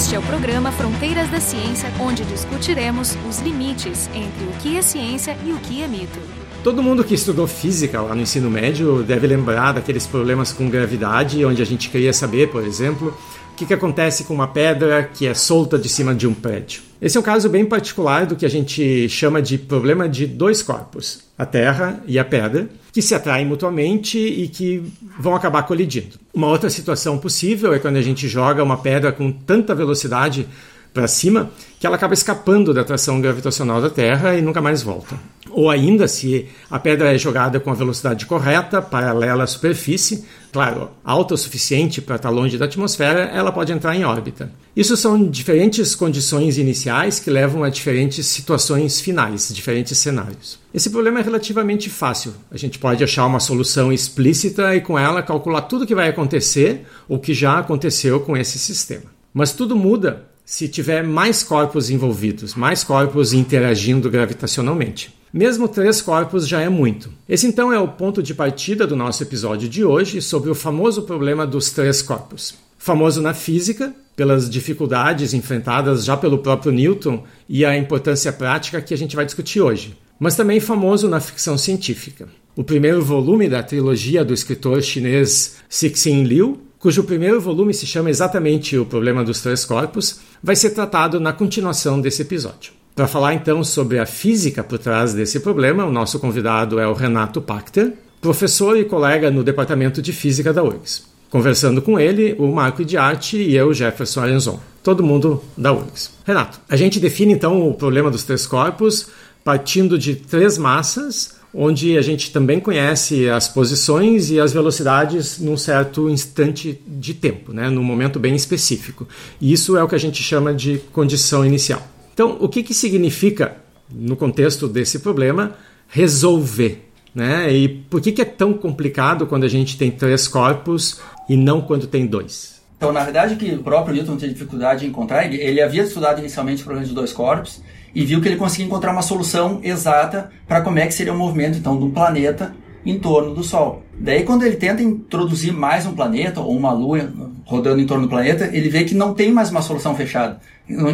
Este é o programa Fronteiras da Ciência, onde discutiremos os limites entre o que é ciência e o que é mito. Todo mundo que estudou física lá no ensino médio deve lembrar daqueles problemas com gravidade, onde a gente queria saber, por exemplo, o que, que acontece com uma pedra que é solta de cima de um prédio. Esse é um caso bem particular do que a gente chama de problema de dois corpos, a Terra e a pedra, que se atraem mutuamente e que vão acabar colidindo. Uma outra situação possível é quando a gente joga uma pedra com tanta velocidade para cima que ela acaba escapando da atração gravitacional da Terra e nunca mais volta. Ou ainda, se a pedra é jogada com a velocidade correta, paralela à superfície, claro, alta o suficiente para estar longe da atmosfera, ela pode entrar em órbita. Isso são diferentes condições iniciais que levam a diferentes situações finais, diferentes cenários. Esse problema é relativamente fácil. A gente pode achar uma solução explícita e com ela calcular tudo o que vai acontecer ou que já aconteceu com esse sistema. Mas tudo muda se tiver mais corpos envolvidos, mais corpos interagindo gravitacionalmente. Mesmo três corpos já é muito. Esse então é o ponto de partida do nosso episódio de hoje sobre o famoso problema dos três corpos. Famoso na física, pelas dificuldades enfrentadas já pelo próprio Newton e a importância prática que a gente vai discutir hoje, mas também famoso na ficção científica. O primeiro volume da trilogia do escritor chinês Cixin Liu cujo primeiro volume se chama exatamente O Problema dos Três Corpos, vai ser tratado na continuação desse episódio. Para falar então sobre a física por trás desse problema, o nosso convidado é o Renato Pachter, professor e colega no Departamento de Física da URGS. Conversando com ele, o Marco de Arte e eu, Jefferson Arenzon. Todo mundo da URGS. Renato, a gente define então o problema dos três corpos partindo de três massas onde a gente também conhece as posições e as velocidades num certo instante de tempo, né, num momento bem específico. E isso é o que a gente chama de condição inicial. Então, o que, que significa, no contexto desse problema, resolver? Né? E por que, que é tão complicado quando a gente tem três corpos e não quando tem dois? Então, na verdade, que o próprio Newton tinha dificuldade em encontrar, ele, ele havia estudado inicialmente o problema de dois corpos, e viu que ele conseguia encontrar uma solução exata para como é que seria o movimento então do planeta em torno do Sol. Daí quando ele tenta introduzir mais um planeta ou uma lua rodando em torno do planeta, ele vê que não tem mais uma solução fechada.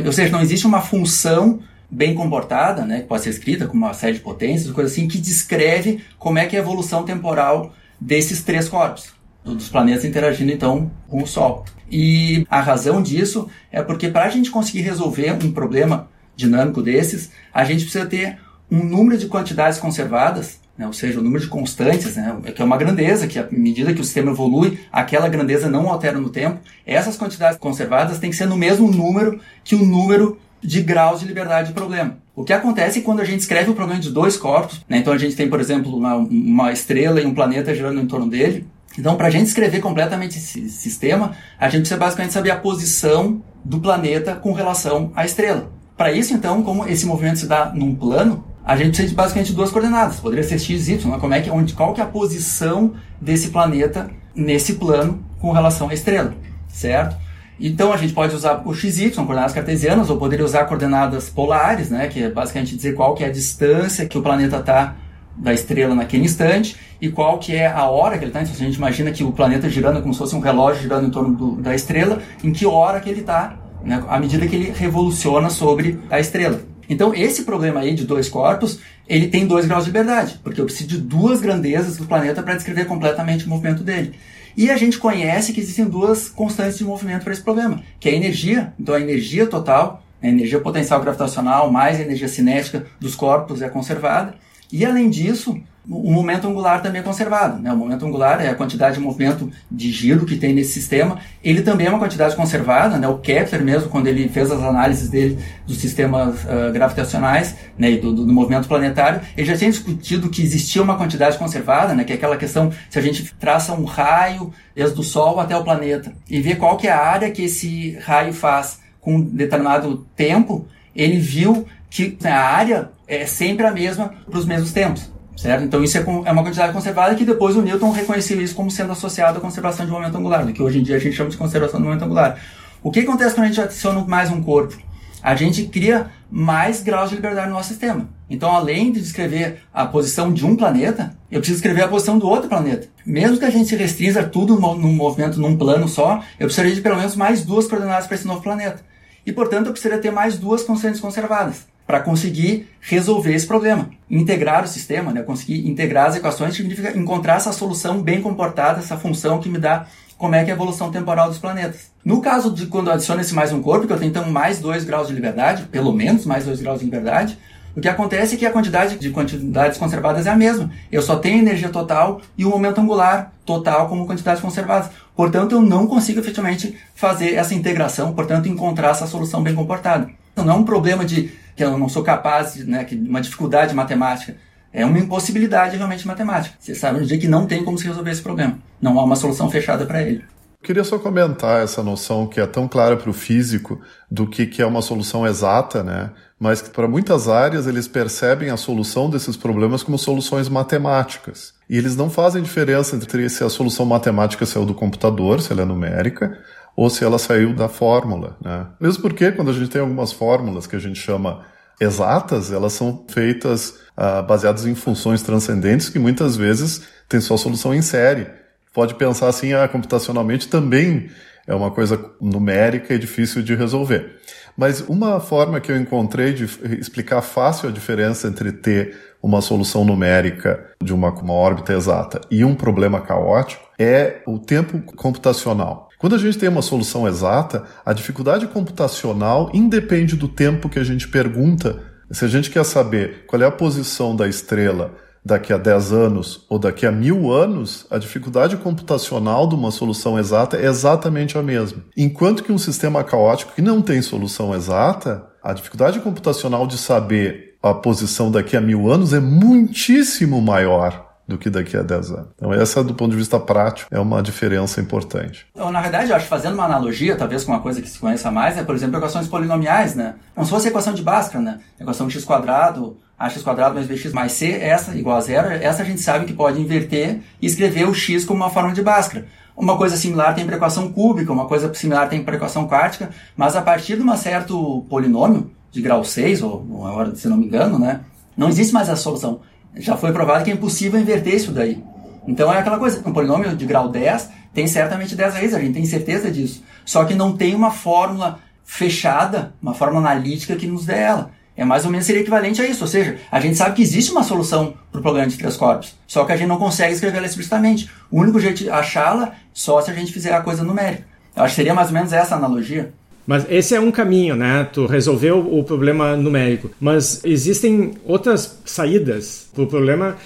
Ou seja, não existe uma função bem comportada, né, que pode ser escrita com uma série de potências, coisa assim, que descreve como é que é a evolução temporal desses três corpos, dos planetas interagindo então com o Sol. E a razão disso é porque para a gente conseguir resolver um problema dinâmico desses, a gente precisa ter um número de quantidades conservadas, né, ou seja, o número de constantes, né, que é uma grandeza, que à medida que o sistema evolui, aquela grandeza não altera no tempo. Essas quantidades conservadas têm que ser no mesmo número que o número de graus de liberdade de problema. O que acontece quando a gente escreve o problema de dois corpos, né, então a gente tem, por exemplo, uma, uma estrela e um planeta girando em torno dele, então, para a gente escrever completamente esse sistema, a gente precisa basicamente saber a posição do planeta com relação à estrela. Para isso, então, como esse movimento se dá num plano, a gente precisa de basicamente duas coordenadas. Poderia ser x, y, como é que, onde, qual que é a posição desse planeta nesse plano com relação à estrela, certo? Então a gente pode usar o XY, coordenadas cartesianas, ou poderia usar coordenadas polares, né, que é basicamente dizer qual que é a distância que o planeta está da estrela naquele instante e qual que é a hora que ele está. Então, a gente imagina que o planeta girando como se fosse um relógio girando em torno do, da estrela, em que hora que ele está né, à medida que ele revoluciona sobre a estrela. Então, esse problema aí de dois corpos, ele tem dois graus de liberdade, porque eu preciso de duas grandezas do planeta para descrever completamente o movimento dele. E a gente conhece que existem duas constantes de movimento para esse problema, que é a energia, então a energia total, a energia potencial gravitacional mais a energia cinética dos corpos é conservada, e além disso, o momento angular também é conservado. Né? O momento angular é a quantidade de movimento de giro que tem nesse sistema. Ele também é uma quantidade conservada. Né? O Kepler mesmo, quando ele fez as análises dele dos sistemas uh, gravitacionais né, e do, do, movimento planetário, ele já tinha discutido que existia uma quantidade conservada, né, que é aquela questão se a gente traça um raio desde o Sol até o planeta e vê qual que é a área que esse raio faz com um determinado tempo, ele viu que a área é sempre a mesma para os mesmos tempos. Certo? Então isso é, é uma quantidade conservada que depois o Newton reconheceu isso como sendo associado à conservação de momento angular, do que hoje em dia a gente chama de conservação de momento angular. O que acontece quando a gente adiciona mais um corpo? A gente cria mais graus de liberdade no nosso sistema. Então, além de descrever a posição de um planeta, eu preciso escrever a posição do outro planeta. Mesmo que a gente se restrinja tudo num movimento num plano só, eu precisaria de pelo menos mais duas coordenadas para esse novo planeta. e, portanto, eu precisaria ter mais duas constantes conservadas para conseguir resolver esse problema. Integrar o sistema, né? conseguir integrar as equações significa encontrar essa solução bem comportada, essa função que me dá como é que é a evolução temporal dos planetas. No caso de quando adiciona esse mais um corpo, que eu tenho então mais dois graus de liberdade, pelo menos mais dois graus de liberdade, o que acontece é que a quantidade de quantidades conservadas é a mesma. Eu só tenho energia total e o momento angular total como quantidades conservadas. Portanto, eu não consigo efetivamente fazer essa integração, portanto, encontrar essa solução bem comportada. Não é um problema de que eu não sou capaz, né, que uma dificuldade matemática. É uma impossibilidade realmente matemática. Você sabe no dia que não tem como se resolver esse problema. Não há uma solução fechada para ele. Queria só comentar essa noção que é tão clara para o físico do que, que é uma solução exata, né? Mas que para muitas áreas eles percebem a solução desses problemas como soluções matemáticas. E eles não fazem diferença entre se a solução matemática saiu do computador, se ela é numérica, ou se ela saiu da fórmula, né? Mesmo porque quando a gente tem algumas fórmulas que a gente chama exatas, elas são feitas uh, baseadas em funções transcendentes que muitas vezes têm sua solução em série. Pode pensar assim, ah, computacionalmente também é uma coisa numérica e difícil de resolver. Mas uma forma que eu encontrei de explicar fácil a diferença entre ter uma solução numérica de uma, uma órbita exata e um problema caótico é o tempo computacional. Quando a gente tem uma solução exata, a dificuldade computacional independe do tempo que a gente pergunta. Se a gente quer saber qual é a posição da estrela daqui a 10 anos ou daqui a mil anos, a dificuldade computacional de uma solução exata é exatamente a mesma. Enquanto que um sistema caótico que não tem solução exata, a dificuldade computacional de saber a posição daqui a mil anos é muitíssimo maior do que daqui a 10 anos. Então, essa, do ponto de vista prático, é uma diferença importante. Então, na verdade, eu acho fazendo uma analogia, talvez com uma coisa que se conheça mais, é, por exemplo, equações polinomiais, né? Como se fosse a equação de Bhaskara, né? Equação x quadrado, ax quadrado mais bx mais c, essa igual a zero, essa a gente sabe que pode inverter e escrever o x como uma forma de Bhaskara. Uma coisa similar tem para equação cúbica, uma coisa similar tem para equação quartica, mas a partir de um certo polinômio, de grau 6, ou agora, se não me engano, né? Não existe mais essa solução já foi provado que é impossível inverter isso daí. Então é aquela coisa, um polinômio de grau 10 tem certamente 10 raízes, a gente tem certeza disso. Só que não tem uma fórmula fechada, uma fórmula analítica que nos dê ela. É mais ou menos seria equivalente a isso, ou seja, a gente sabe que existe uma solução para o problema de três corpos, só que a gente não consegue escrevê-la explicitamente. O único jeito de achá-la só se a gente fizer a coisa numérica. Eu acho que seria mais ou menos essa analogia. Mas esse é um caminho, né? Tu resolveu o problema numérico. Mas existem outras saídas para o problema.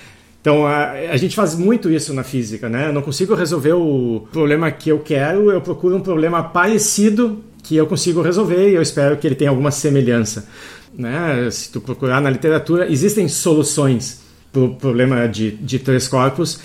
Então, a, a, gente faz muito isso na física, né? Eu não consigo resolver o problema que eu quero, eu procuro um problema parecido que eu consigo resolver e eu espero que ele tenha alguma semelhança. Né? Se tu procurar na literatura, existem soluções para o problema de, de três corpos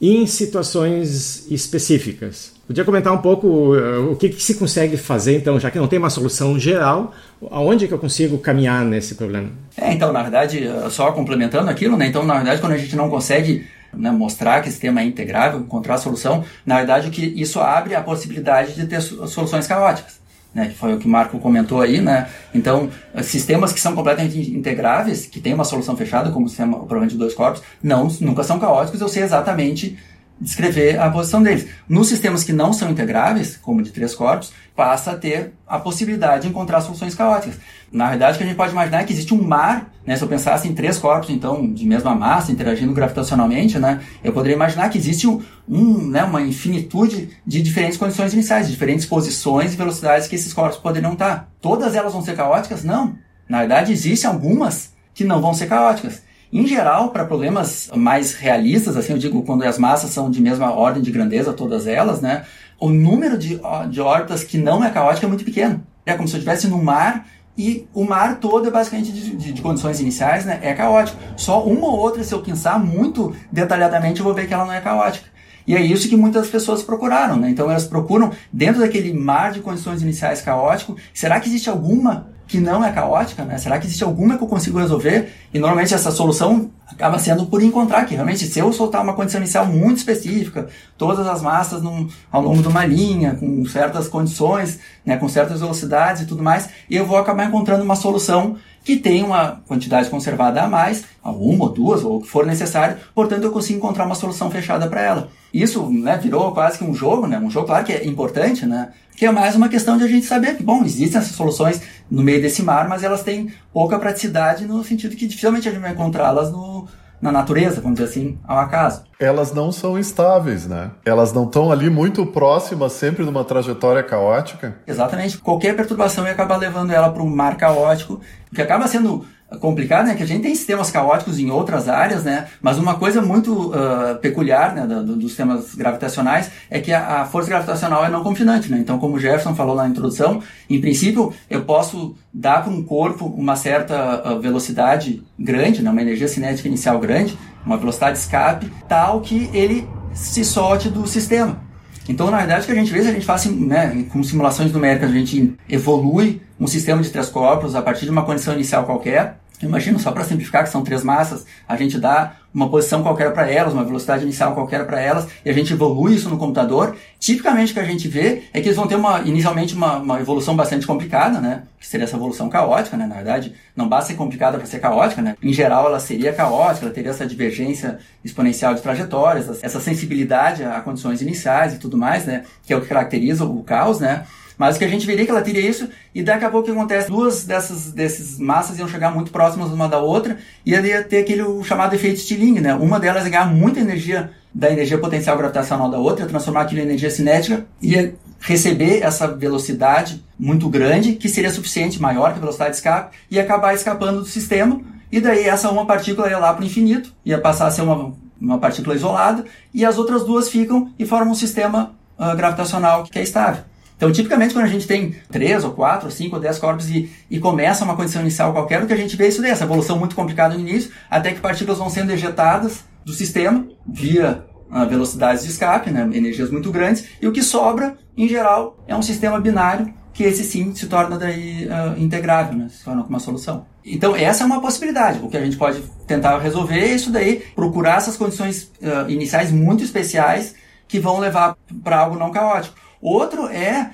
em situações específicas. Podia comentar um pouco uh, o que, que, se consegue fazer, então, já que não tem uma solução geral, aonde que eu consigo caminhar nesse problema? É, então, na verdade, uh, só complementando aquilo, né? Então, na verdade, quando a gente não consegue né, mostrar que esse sistema é integrável, encontrar a solução, na verdade, o que isso abre a possibilidade de ter soluções caóticas. Né, que foi o que o Marco comentou aí, né? Então, sistemas que são completamente integráveis, que tem uma solução fechada, como o sistema, provavelmente de dois corpos, não, nunca são caóticos, eu sei exatamente descrever a posição deles. Nos sistemas que não são integráveis, como de três corpos, passa a ter a possibilidade de encontrar soluções caóticas. Na verdade, o que a gente pode imaginar é que existe um mar, né? se eu pensasse em três corpos, então, de mesma massa, interagindo gravitacionalmente, né? eu poderia imaginar que existe um, um, né, uma infinitude de diferentes condições iniciais, de diferentes posições e velocidades que esses corpos poderiam estar. Todas elas vão ser caóticas? Não. Na verdade, existem algumas que não vão ser caóticas. Em geral, para problemas mais realistas, assim, eu digo quando as massas são de mesma ordem de grandeza, todas elas, né? O número de, de órbitas que não é caótico é muito pequeno. É como se eu estivesse no mar e o mar todo é basicamente de, de, de, condições iniciais, né? É caótico. Só uma ou outra, se eu pensar muito detalhadamente, eu vou ver que ela não é caótica. E é isso que muitas pessoas procuraram, né? Então elas procuram, dentro daquele mar de condições iniciais caótico, será que existe alguma que não é caótica, né? Será que existe alguma que eu consigo resolver? E normalmente essa solução acaba sendo por encontrar que realmente se eu soltar uma condição inicial muito específica, todas as massas num, ao longo de uma linha, com certas condições, né, com certas velocidades e tudo mais, eu vou acabar encontrando uma solução que tem uma quantidade conservada a mais, uma ou duas, ou o que for necessário, portanto eu consigo encontrar uma solução fechada para ela. Isso né, virou quase que um jogo, né? Um jogo, claro que é importante, né? Que é mais uma questão de a gente saber que, bom, existem essas soluções no meio desse mar, mas elas têm pouca praticidade no sentido que dificilmente a gente vai encontrá-las no, na natureza, vamos dizer assim, ao acaso. Elas não são estáveis, né? Elas não estão ali muito próximas, sempre numa trajetória caótica. Exatamente. Qualquer perturbação ia acabar levando ela para um mar caótico, que acaba sendo complicado, né? Que a gente tem sistemas caóticos em outras áreas, né? Mas uma coisa muito uh, peculiar né, do, dos sistemas gravitacionais é que a, a, força gravitacional é não confinante, né? Então, como o Jefferson falou na introdução, em princípio eu posso dar para um corpo uma certa uh, velocidade grande, né? Uma energia cinética inicial grande, uma velocidade de escape, tal que ele se solte do sistema. Então, na verdade, o que a gente vê, se a gente faz, né, com simulações numéricas, a gente evolui um sistema de três corpos a partir de uma condição inicial qualquer, Imagina, só para simplificar, que são três massas, a gente dá uma posição qualquer para elas, uma velocidade inicial qualquer para elas, e a gente evolui isso no computador. Tipicamente o que a gente vê é que eles vão ter uma, inicialmente uma, uma evolução bastante complicada, né? Que seria essa evolução caótica, né? Na verdade, não basta ser complicada para ser caótica, né? Em geral, ela seria caótica, ela teria essa divergência exponencial de trajetórias, essa sensibilidade a condições iniciais e tudo mais, né? Que é o que caracteriza o caos, né? Mas o que a gente veria é que ela teria isso, e daqui a pouco o que acontece? Duas dessas desses massas iam chegar muito próximas uma da outra, e ia ter aquele chamado efeito Stirling, né? Uma delas ia ganhar muita energia da energia potencial gravitacional da outra, transformar aquilo em energia cinética, ia receber essa velocidade muito grande, que seria suficiente, maior que a velocidade de escape, e acabar escapando do sistema, e daí essa uma partícula ia lá para o infinito, ia passar a ser uma, uma partícula isolada, e as outras duas ficam e formam um sistema uh, gravitacional que é estável. Então, tipicamente, quando a gente tem 3 ou 4 ou 5 ou 10 corpos e, e começa uma condição inicial qualquer, o que a gente vê é isso daí, essa evolução muito complicada no início, até que partículas vão sendo ejetadas do sistema via uh, velocidades de escape, né, energias muito grandes, e o que sobra, em geral, é um sistema binário que esse sim se torna daí uh, integrável, né, se torna uma solução. Então, essa é uma possibilidade. O que a gente pode tentar resolver é isso daí, procurar essas condições uh, iniciais muito especiais que vão levar para algo não caótico. Outro é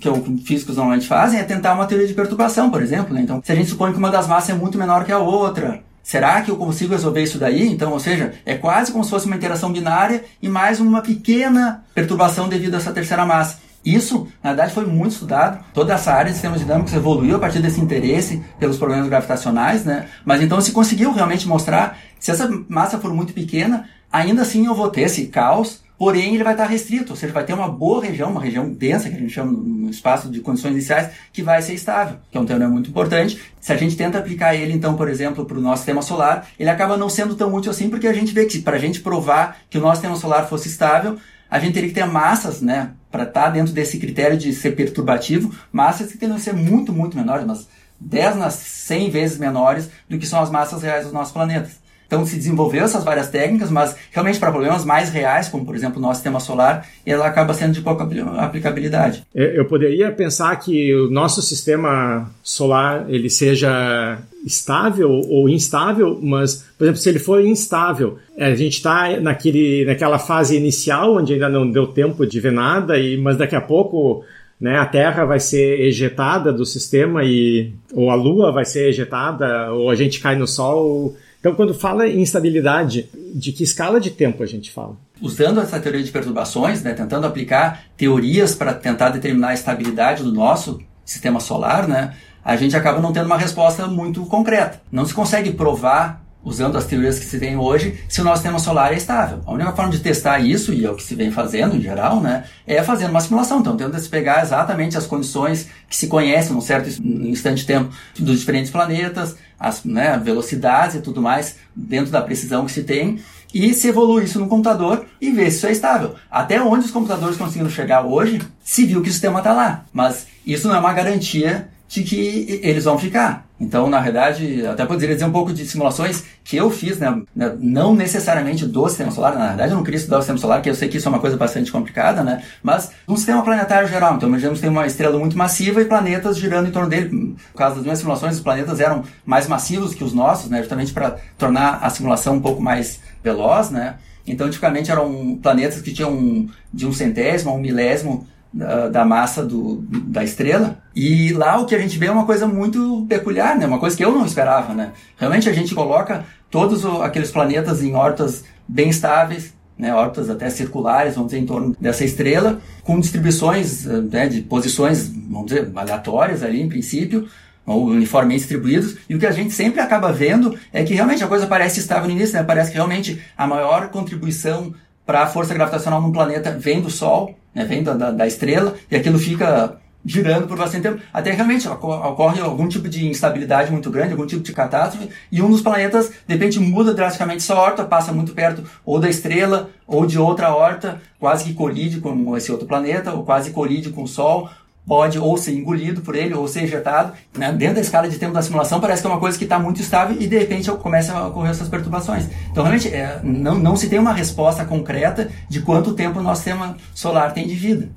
que os físicos normalmente fazem é tentar uma teoria de perturbação, por exemplo. Né? Então, se a gente supõe que uma das massas é muito menor que a outra, será que eu consigo resolver isso daí? Então, ou seja, é quase como se fosse uma interação binária e mais uma pequena perturbação devido a essa terceira massa. Isso, na verdade, foi muito estudado. Toda essa área de sistemas dinâmicos evoluiu a partir desse interesse pelos problemas gravitacionais, né? Mas então se conseguiu realmente mostrar, se essa massa for muito pequena, ainda assim eu vou ter esse caos porém ele vai estar restrito, ou seja, vai ter uma boa região, uma região densa, que a gente chama no espaço de condições iniciais, que vai ser estável, que é um teorema muito importante. Se a gente tenta aplicar ele, então, por exemplo, para o nosso sistema solar, ele acaba não sendo tão útil assim, porque a gente vê que para a gente provar que o nosso sistema solar fosse estável, a gente teria que ter massas, né, para estar dentro desse critério de ser perturbativo, massas que teriam que ser muito, muito menores, mas 10 nas 100 vezes menores do que são as massas reais dos nossos planetas. Então se desenvolveu essas várias técnicas, mas realmente para problemas mais reais, como por exemplo o nosso sistema solar, ela acaba sendo de pouca aplicabilidade. É, eu poderia pensar que o nosso sistema solar ele seja estável ou instável, mas, por exemplo, se ele for instável, a gente está naquela fase inicial onde ainda não deu tempo de ver nada, e, mas daqui a pouco né, a Terra vai ser ejetada do sistema e ou a Lua vai ser ejetada ou a gente cai no Sol então, quando fala em instabilidade, de que escala de tempo a gente fala? Usando essa teoria de perturbações, né, tentando aplicar teorias para tentar determinar a estabilidade do nosso sistema solar, né, a gente acaba não tendo uma resposta muito concreta. Não se consegue provar usando as teorias que se tem hoje, se o nosso sistema solar é estável. A única forma de testar isso, e é o que se vem fazendo em geral, né, é fazendo uma simulação. Então, tentando se pegar exatamente as condições que se conhecem num certo instante de tempo dos diferentes planetas, as né, velocidades e tudo mais, dentro da precisão que se tem, e se evolui isso no computador e ver se isso é estável. Até onde os computadores conseguiram chegar hoje, se viu que o sistema está lá. Mas isso não é uma garantia de que eles vão ficar. Então, na verdade, até poderia dizer um pouco de simulações que eu fiz, né? né não necessariamente do sistema solar, na verdade eu não queria estudar o sistema solar, que eu sei que isso é uma coisa bastante complicada, né? Mas um sistema planetário geral. Então, imaginemos que tem uma estrela muito massiva e planetas girando em torno dele. No caso das minhas simulações, os planetas eram mais massivos que os nossos, né? Justamente para tornar a simulação um pouco mais veloz, né? Então, tipicamente eram planetas que tinham de um centésimo a um milésimo da, massa do, da estrela. E lá o que a gente vê é uma coisa muito peculiar, né? Uma coisa que eu não esperava, né? Realmente a gente coloca todos aqueles planetas em órbitas bem estáveis, né, órbitas até circulares, vamos dizer, em torno dessa estrela, com distribuições né, de posições, vamos dizer, aleatórias ali, em princípio, ou uniformemente distribuídos, e o que a gente sempre acaba vendo é que realmente a coisa parece estável no início, né? parece que realmente a maior contribuição para a força gravitacional num planeta vem do Sol, né? vem da, da, estrela, e aquilo fica girando por bastante tempo, até realmente ocorre algum tipo de instabilidade muito grande, algum tipo de catástrofe, e um dos planetas, de repente, muda drasticamente sua órbita, passa muito perto ou da estrela, ou de outra órbita, quase que colide com esse outro planeta, ou quase colide com o Sol, pode ou ser engolido por ele ou ser ejetado. Né? Dentro da escala de tempo da simulação, parece que é uma coisa que está muito estável e de repente começa a ocorrer essas perturbações. Então, realmente, é, não, não se tem uma resposta concreta de quanto tempo o nosso sistema solar tem de vida,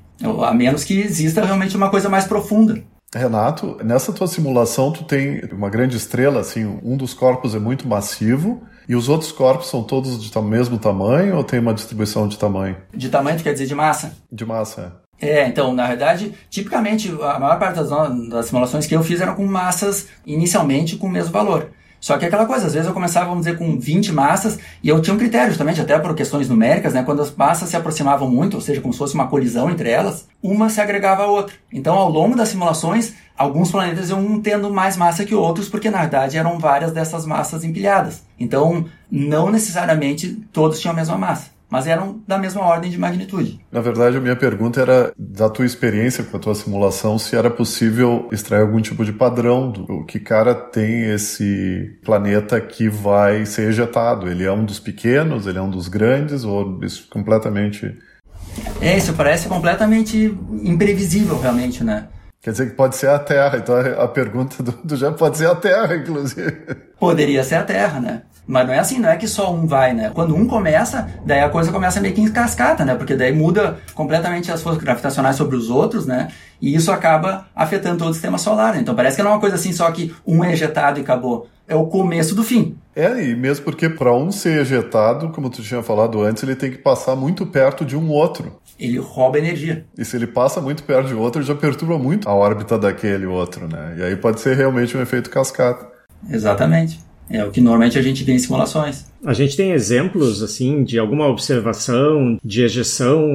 a menos que exista realmente uma coisa mais profunda. Renato, nessa tua simulação tu tem uma grande estrela, assim, um dos corpos é muito massivo e os outros corpos são todos do mesmo tamanho ou tem uma distribuição de tamanho? De tamanho, tu quer dizer de massa? De massa, é. É, então, na verdade, tipicamente, a maior parte das, das simulações que eu fiz eram com massas inicialmente com o mesmo valor. Só que aquela coisa, às vezes eu começava, vamos dizer, com 20 massas e eu tinha um critério, justamente, até por questões numéricas, né? Quando as massas se aproximavam muito, ou seja, como se fosse uma colisão entre elas, uma se agregava à outra. Então, ao longo das simulações, alguns planetas iam tendo mais massa que outros, porque na verdade eram várias dessas massas empilhadas. Então, não necessariamente todos tinham a mesma massa mas eram da mesma ordem de magnitude. Na verdade, a minha pergunta era da tua experiência com a tua simulação, se era possível extrair algum tipo de padrão do que cara tem esse planeta que vai ser ejetado. Ele é um dos pequenos, ele é um dos grandes, ou isso completamente. É, isso parece completamente imprevisível, realmente, né? Quer dizer que pode ser a Terra. Então a pergunta do, do Jean pode ser a Terra, inclusive. Poderia ser a Terra, né? Mas não é assim, não é que só um vai, né? Quando um começa, daí a coisa começa meio que em cascata, né? Porque daí muda completamente as forças gravitacionais sobre os outros, né? E isso acaba afetando todo o sistema solar. Né? Então parece que não é uma coisa assim só que um é ejetado e acabou. É o começo do fim. É, e mesmo porque para um ser ejetado, como tu tinha falado antes, ele tem que passar muito perto de um outro. Ele rouba energia. E se ele passa muito perto de outro, ele já perturba muito a órbita daquele outro, né? E aí pode ser realmente um efeito cascata. Exatamente. É o que normalmente a gente vê em simulações. A gente tem exemplos, assim, de alguma observação de ejeção.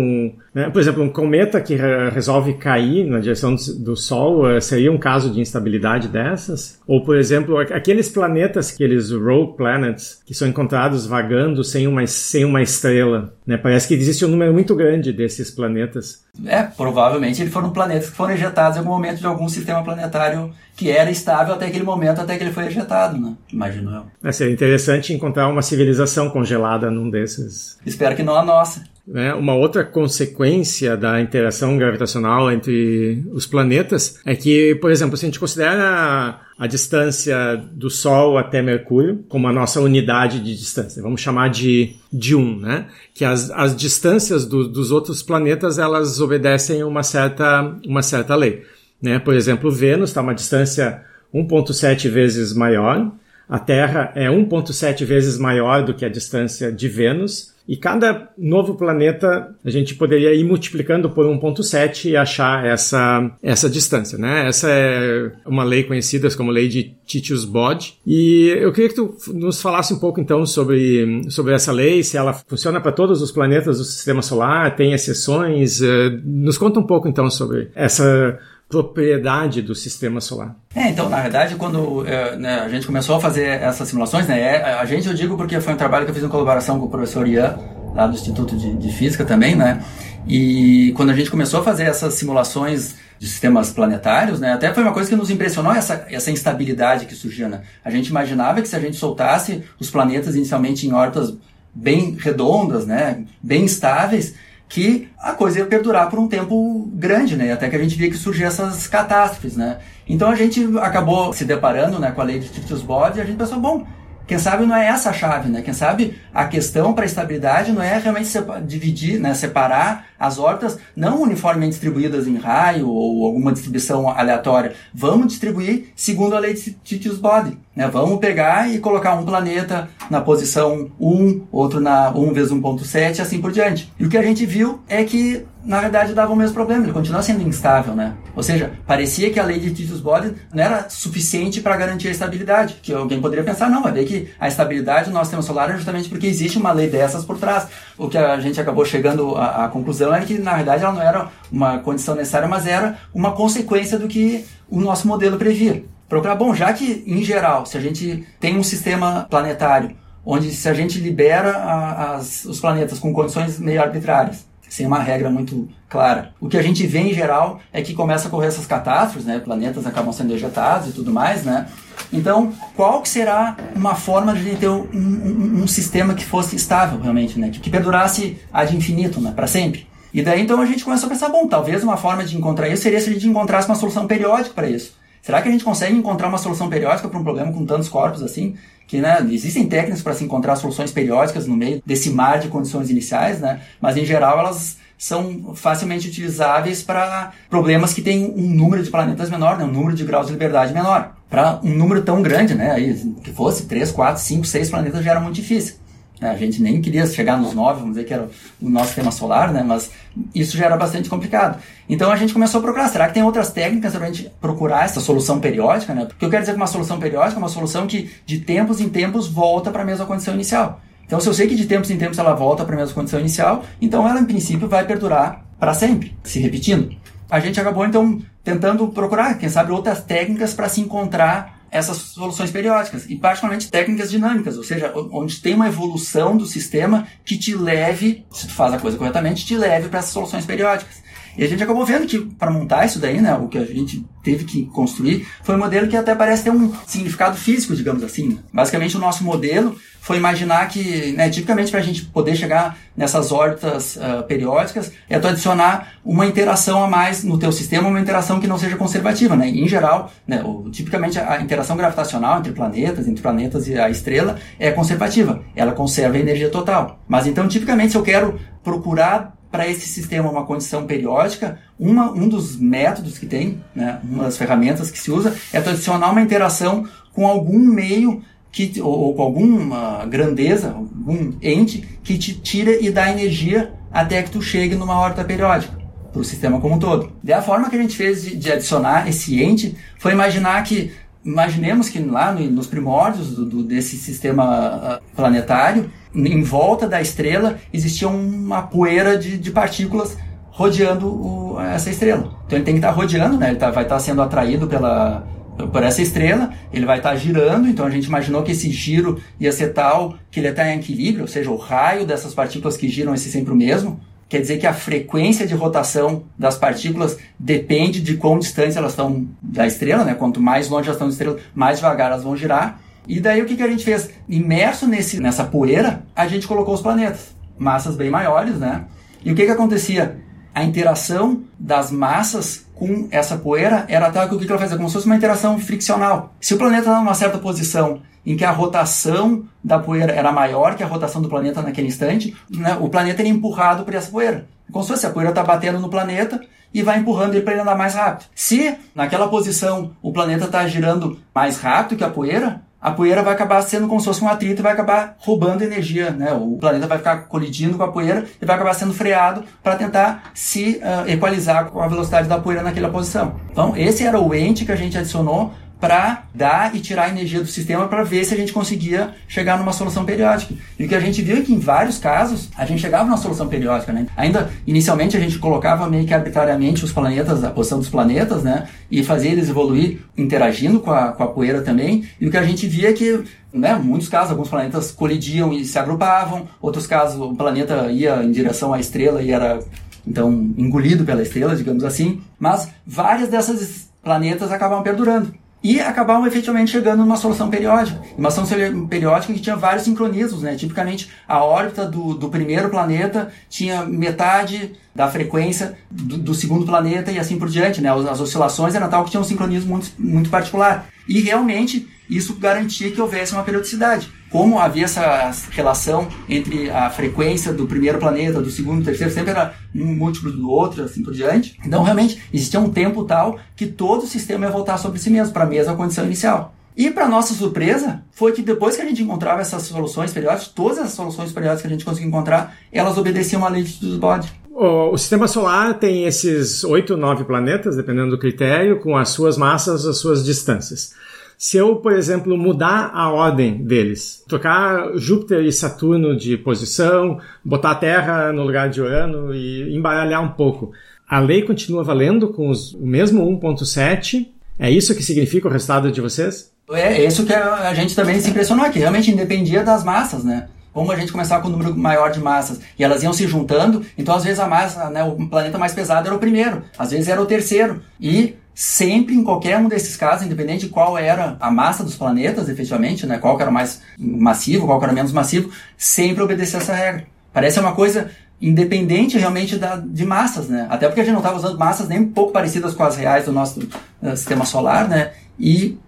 Né? Por exemplo, um cometa que resolve cair na direção do Sol eh, seria um caso de instabilidade dessas? Ou, por exemplo, aqueles planetas, aqueles rogue planets, que são encontrados vagando sem uma, sem uma estrela. Né? Parece que existe um número muito grande desses planetas. É, provavelmente eles foram planetas que foram ejetados em algum momento de algum sistema planetário que era estável até aquele momento, até que ele foi ejetado, né? Imagino eu. É, seria interessante encontrar uma civilização civilização congelada num desses. Espero que não a nossa. Né? Uma outra consequência da interação gravitacional entre os planetas é que, por exemplo, se a gente considera a distância do Sol até Mercúrio como a nossa unidade de distância, vamos chamar de, de 1, né? que as, as distâncias do, dos outros planetas elas obedecem uma certa, uma certa lei. Né? Por exemplo, Vênus está a uma distância 1,7 vezes maior a Terra é 1,7 vezes maior do que a distância de Vênus, e cada novo planeta a gente poderia ir multiplicando por 1.7 e achar essa, essa distância, né? Essa é uma lei conhecida como lei de Titius-Bode. E eu queria que tu nos falasse um pouco então sobre, sobre essa lei, se ela funciona para todos os planetas do Sistema Solar, tem exceções. Eh, nos conta um pouco então sobre essa propriedade do sistema solar. É, então, na verdade, quando é, né, a gente começou a fazer essas simulações, né, é, a gente, eu digo porque foi um trabalho que eu fiz em colaboração com o professor Ian, lá do Instituto de, de Física também, né, e quando a gente começou a fazer essas simulações de sistemas planetários, né, até foi uma coisa que nos impressionou essa, essa instabilidade que surgia, né. A gente imaginava que se a gente soltasse os planetas inicialmente em órbitas bem redondas, né, bem estáveis, que a coisa ia perdurar por um tempo grande, né? Até que a gente via que surgiam essas catástrofes, né? Então a gente acabou se deparando né, com a lei de Titius Bode e a gente pensou, bom, quem sabe não é essa a chave, né? Quem sabe a questão para a estabilidade não é realmente dividir, né, separar as órbitas, não uniformemente distribuídas em raio ou alguma distribuição aleatória. Vamos distribuir segundo a lei de Titius Bode. Né? Vamos pegar e colocar um planeta na posição 1, outro na 1 vezes 1.7 e assim por diante. E o que a gente viu é que, na verdade, dava o mesmo problema, ele continua sendo instável, né? Ou seja, parecia que a lei de Titius Body não era suficiente para garantir a estabilidade. Que alguém poderia pensar, não, vai ver que a estabilidade do nosso sistema solar é justamente porque existe uma lei dessas por trás. O que a gente acabou chegando à, à conclusão é que, na verdade, ela não era uma condição necessária, mas era uma consequência do que o nosso modelo previa procurar, bom, já que em geral, se a gente tem um sistema planetário onde se a gente libera a, as, os planetas com condições meio arbitrárias, sem uma regra muito clara, o que a gente vê em geral é que começa a ocorrer essas catástrofes, né? Planetas acabam sendo ejetados e tudo mais, né? Então, qual que será uma forma de a gente ter um, um, um sistema que fosse estável realmente, né? Que, que perdurasse ad infinito, né? Para sempre. E daí então a gente começou a pensar, bom, talvez uma forma de encontrar isso seria se a gente encontrasse uma solução periódica para isso. Será que a gente consegue encontrar uma solução periódica para um problema com tantos corpos assim? Que né, existem técnicas para se encontrar soluções periódicas no meio desse mar de condições iniciais, né? mas em geral elas são facilmente utilizáveis para problemas que têm um número de planetas menor, né? um número de graus de liberdade menor. Para um número tão grande, né? Aí, que fosse 3, 4, 5, 6 planetas já era muito difícil. É, a gente nem queria chegar nos nove, vamos dizer que era o nosso sistema solar, né? Mas isso já era bastante complicado. Então a gente começou a procurar. Será que tem outras técnicas para a gente procurar essa solução periódica, né? Porque eu quero dizer que uma solução periódica é uma solução que de tempos em tempos volta para a mesma condição inicial. Então se eu sei que de tempos em tempos ela volta para a mesma condição inicial, então ela em princípio vai perdurar para sempre, se repetindo. A gente acabou então tentando procurar, quem sabe, outras técnicas para se encontrar essas soluções periódicas e particularmente técnicas dinâmicas, ou seja, onde tem uma evolução do sistema que te leve, se tu faz a coisa corretamente, te leve para essas soluções periódicas. E a gente acabou vendo que para montar isso daí, né, o que a gente teve que construir foi um modelo que até parece ter um significado físico, digamos assim. Né? Basicamente, o nosso modelo foi imaginar que, né, tipicamente para a gente poder chegar nessas órbitas uh, periódicas, é tu adicionar uma interação a mais no teu sistema, uma interação que não seja conservativa, né? Em geral, né, o, tipicamente a interação gravitacional entre planetas, entre planetas e a estrela é conservativa. Ela conserva a energia total. Mas então, tipicamente, se eu quero procurar para esse sistema uma condição periódica, uma, um dos métodos que tem, né, uma das ferramentas que se usa, é adicionar uma interação com algum meio que, ou, ou, com alguma grandeza, algum ente que te tira e dá energia até que tu chegue numa órbita periódica para o sistema como um todo. E a forma que a gente fez de, de adicionar esse ente foi imaginar que imaginemos que lá no, nos primórdios do, do, desse sistema ah, planetário, em volta da estrela existia uma poeira de, de partículas rodeando o, essa estrela. Então ele tem que estar rodeando, né? ele tá, vai estar sendo atraído pela, por essa estrela, ele vai estar girando, então a gente imaginou que esse giro ia ser tal que ele estar em equilíbrio, ou seja, o raio dessas partículas que giram é sempre o mesmo. Quer dizer que a frequência de rotação das partículas depende de quão distante elas estão da estrela, né? Quanto mais longe elas estão da estrela, mais devagar elas vão girar. E daí o que, que a gente fez? Imerso nesse, nessa poeira, a gente colocou os planetas. Massas bem maiores, né? E o que, que acontecia? A interação das massas com essa poeira era que o que ela fazia? Como se fosse uma interação friccional. Se o planeta está numa certa posição em que a rotação da poeira era maior que a rotação do planeta naquele instante, né, o planeta era empurrado por essa poeira. Como se fosse a poeira está batendo no planeta e vai empurrando ele para ele andar mais rápido. Se naquela posição o planeta está girando mais rápido que a poeira, a poeira vai acabar sendo como se fosse um atrito e vai acabar roubando energia, né? O planeta vai ficar colidindo com a poeira e vai acabar sendo freado para tentar se uh, equalizar com a velocidade da poeira naquela posição. Então, esse era o ente que a gente adicionou para dar e tirar energia do sistema para ver se a gente conseguia chegar numa solução periódica. E o que a gente viu é que em vários casos a gente chegava numa solução periódica, né? Ainda inicialmente a gente colocava meio que arbitrariamente os planetas, a posição dos planetas, né? E fazia eles evoluir interagindo com a, com a poeira também. E o que a gente via é que né, muitos casos, alguns planetas colidiam e se agrupavam, outros casos o planeta ia em direção à estrela e era então engolido pela estrela, digamos assim. Mas várias dessas planetas acabam perdurando e acabavam efetivamente chegando numa solução periódica. Uma solução periódica que tinha vários sincronismos, né? Tipicamente, a órbita do, do primeiro planeta tinha metade da frequência do, do, segundo planeta e assim por diante, né? As oscilações eram tal que tinham um sincronismo muito, muito particular. E realmente isso garantia que houvesse uma periodicidade. Como havia essa relação entre a frequência do primeiro planeta, do segundo, do terceiro, sempre era um múltiplo do outro, assim por diante. Então, realmente, existia um tempo tal que todo o sistema ia voltar sobre si mesmo, para a mesma condição inicial. E para nossa surpresa, foi que depois que a gente encontrava essas soluções periódicas, todas as soluções periódicas que a gente conseguiu encontrar, elas obedeciam à lei de Titudes-Bode. O, o, sistema solar tem esses oito, nove planetas, dependendo do critério, com as suas massas, as suas distâncias. Se eu, por exemplo, mudar a ordem deles, trocar Júpiter e Saturno de posição, botar a Terra no lugar de Urano e embaralhar um pouco, a lei continua valendo com os, o mesmo 1.7? É isso que significa o resultado de vocês? É, isso que a gente também se impressionou aqui. Realmente independia das massas, né? Como a gente começava com um número maior de massas e elas iam se juntando, então às vezes a massa, né, o planeta mais pesado era o primeiro, às vezes era o terceiro. E sempre em qualquer um desses casos, independente de qual era a massa dos planetas, efetivamente, né, qual era mais massivo, qual era menos massivo, sempre obedecer essa regra. Parece uma coisa independente realmente da, de massas, né? Até porque a gente não estava usando massas nem um pouco parecidas com as reais do nosso uh, sistema solar, né? E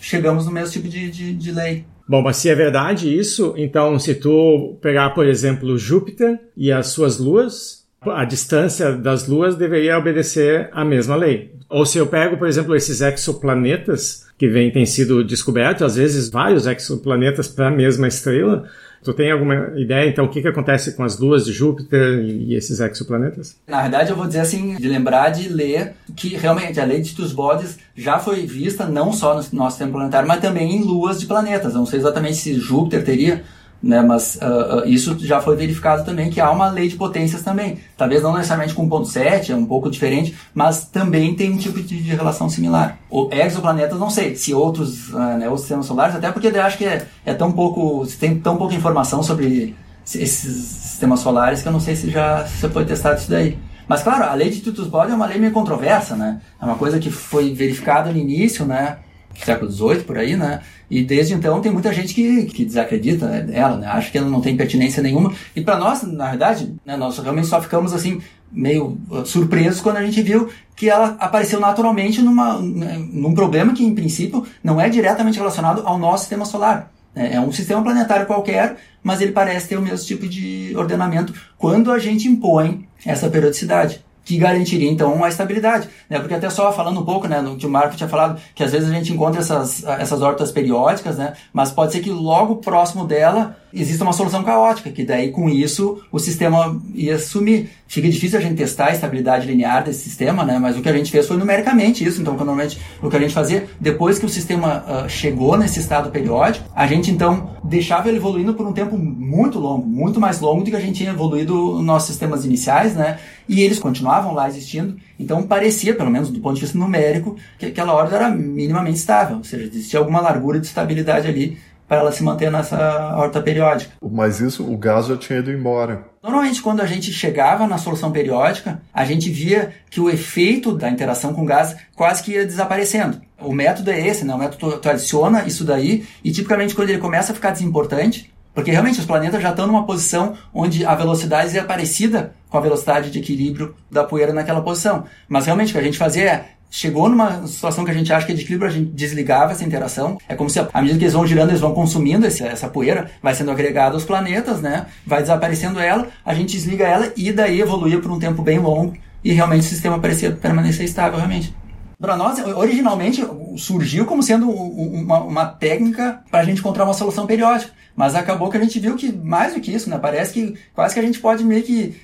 chegamos no mesmo tipo de, de, de lei. Bom, mas se é verdade isso, então se tu pegar, por exemplo, Júpiter e as suas luas, a distância das luas deveria obedecer à mesma lei. Ou se eu pego, por exemplo, esses exoplanetas que vem, têm sido descobertos, às vezes vários exoplanetas para a mesma estrela, Tu tem alguma ideia, então, o que, que acontece com as luas de Júpiter e, esses exoplanetas? Na verdade, eu vou dizer assim, de lembrar de ler que realmente a lei de Tusbodes já foi vista não só no nosso sistema planetário, mas também em luas de planetas. Eu não sei exatamente se Júpiter teria né? Mas uh, uh, isso já foi verificado também que há uma lei de potências também. Talvez não necessariamente com 1.7, é um pouco diferente, mas também tem um tipo de, de relação similar. O exoplanetas, não sei, se outros, uh, né, os sistemas solares, até porque eu acho que é, é tão pouco, tem tão pouca informação sobre esses sistemas solares que eu não sei se já se foi testado isso daí. Mas claro, a lei de Titus-Bode é uma lei meio controversa, né? É uma coisa que foi verificada no início, né? Século XVIII, por aí, né? E desde então tem muita gente que, que desacredita dela, né? Acha que ela não tem pertinência nenhuma. E para nós, na verdade, né, nós realmente só ficamos assim meio uh, surpresos quando a gente viu que ela apareceu naturalmente numa, num problema que, em princípio, não é diretamente relacionado ao nosso sistema solar. Né? É um sistema planetário qualquer, mas ele parece ter o mesmo tipo de ordenamento quando a gente impõe essa periodicidade que garantiria então a estabilidade, né? Porque até só falando um pouco, né, no que o Marco tinha falado, que às vezes a gente encontra essas essas órbitas periódicas, né? Mas pode ser que logo próximo dela exista uma solução caótica, que daí com isso o sistema ia sumir. Fica difícil a gente testar a estabilidade linear desse sistema, né? Mas o que a gente fez foi numericamente isso. Então, normalmente o que a gente fazia depois que o sistema uh, chegou nesse estado periódico, a gente então deixava ele evoluindo por um tempo muito longo, muito mais longo do que a gente tinha evoluído nos nossos sistemas iniciais, né? E eles continuavam lá existindo. Então parecia, pelo menos do ponto de vista numérico, que aquela órbita era minimamente estável, ou seja, existia alguma largura de estabilidade ali para ela se manter nessa horta periódica. Mas isso, o gás já tinha ido embora. Normalmente, quando a gente chegava na solução periódica, a gente via que o efeito da interação com o gás quase que ia desaparecendo. O método é esse, né? O método tu adiciona isso daí e tipicamente quando ele começa a ficar desimportante, porque realmente os planetas já estão numa posição onde a velocidade é parecida com a velocidade de equilíbrio da poeira naquela posição. Mas realmente o que a gente fazia é chegou numa situação que a gente acha que é de equilíbrio, a gente desligava essa interação. É como se, à medida que eles vão girando, eles vão consumindo esse, essa poeira, vai sendo agregada aos planetas, né? Vai desaparecendo ela, a gente desliga ela e daí evoluía por um tempo bem longo e realmente o sistema parecia permanecer estável, realmente. Para nós, originalmente, surgiu como sendo uma, uma técnica para a gente encontrar uma solução periódica. Mas acabou que a gente viu que, mais do que isso, né? Parece que quase que a gente pode meio que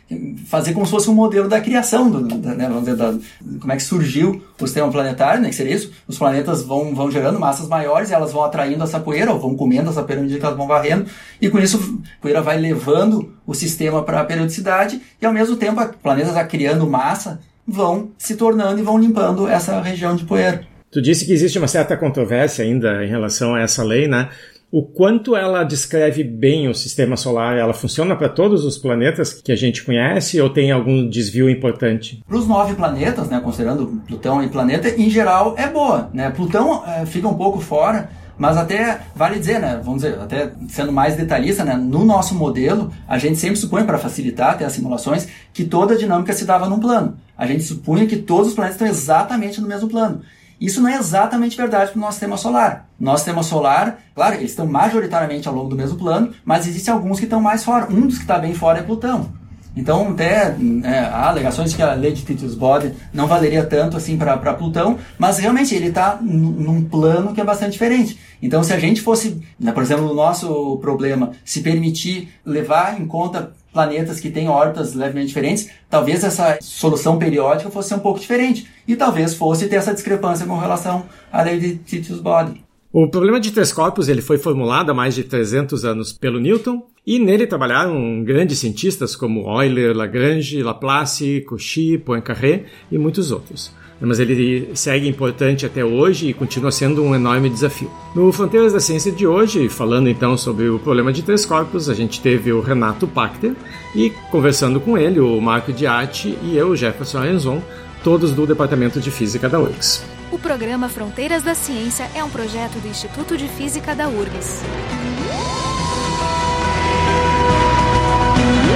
fazer como se fosse um modelo da criação, do, da, né? Vamos dizer, da, como é que surgiu o sistema planetário, né? Que seria isso. Os planetas vão, vão gerando massas maiores e elas vão atraindo essa poeira, ou vão comendo essa poeira à medida que elas vão varrendo. E com isso, a poeira vai levando o sistema para a periodicidade e, ao mesmo tempo, planetas a criando massa vão se tornando e vão limpando essa região de poeira. Tu disse que existe uma certa controvérsia ainda em relação a essa lei, né? O quanto ela descreve bem o sistema solar? Ela funciona para todos os planetas que a gente conhece ou tem algum desvio importante? Para os nove planetas, né, considerando Plutão e planeta, em geral é boa. Né? Plutão é, fica um pouco fora, mas até vale dizer, né, vamos dizer, até sendo mais detalhista, né, no nosso modelo, a gente sempre supõe para facilitar até as simulações que toda a dinâmica se dava num plano. A gente supunha que todos os planetas estão exatamente no mesmo plano. Isso não é exatamente verdade para o nosso sistema solar. Nosso sistema solar, claro, eles estão majoritariamente ao longo do mesmo plano, mas existem alguns que estão mais fora. Um dos que está bem fora é Plutão. Então, até é, há alegações que a lei de Bode não valeria tanto assim para Plutão, mas realmente ele está num plano que é bastante diferente. Então, se a gente fosse, né, por exemplo, no nosso problema, se permitir levar em conta planetas que têm órbitas levemente diferentes, talvez essa solução periódica fosse um pouco diferente. E talvez fosse ter essa discrepância com relação à lei de Titius Bode. O problema de três corpos ele foi formulado há mais de 300 anos pelo Newton e nele trabalharam grandes cientistas como Euler, Lagrange, Laplace, Cauchy, Poincaré e muitos outros. Mas ele segue importante até hoje e continua sendo um enorme desafio. No Fronteiras da Ciência de hoje, falando então sobre o problema de três corpos, a gente teve o Renato Pachter e conversando com ele o Marco Diatti e eu, Jefferson Arenzon, todos do Departamento de Física da URGS. O programa Fronteiras da Ciência é um projeto do Instituto de Física da URGS.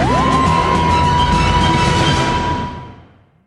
Yeah!